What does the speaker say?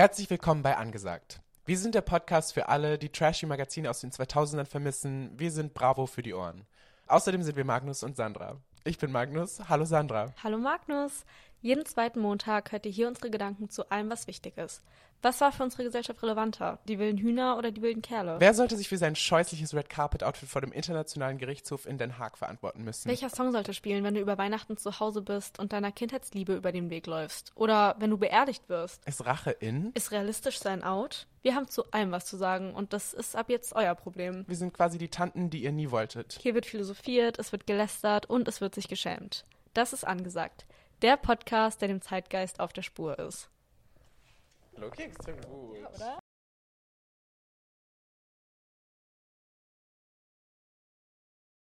Herzlich willkommen bei Angesagt. Wir sind der Podcast für alle, die trashy Magazine aus den 2000ern vermissen. Wir sind Bravo für die Ohren. Außerdem sind wir Magnus und Sandra. Ich bin Magnus. Hallo Sandra. Hallo Magnus. Jeden zweiten Montag hört ihr hier unsere Gedanken zu allem, was wichtig ist. Was war für unsere Gesellschaft relevanter? Die wilden Hühner oder die wilden Kerle? Wer sollte sich für sein scheußliches Red Carpet Outfit vor dem Internationalen Gerichtshof in Den Haag verantworten müssen? Welcher Song sollte spielen, wenn du über Weihnachten zu Hause bist und deiner Kindheitsliebe über den Weg läufst? Oder wenn du beerdigt wirst? Ist Rache in? Ist realistisch sein out? Wir haben zu allem was zu sagen und das ist ab jetzt euer Problem. Wir sind quasi die Tanten, die ihr nie wolltet. Hier wird philosophiert, es wird gelästert und es wird sich geschämt. Das ist angesagt. Der Podcast, der dem Zeitgeist auf der Spur ist. Okay, extrem gut. Oder?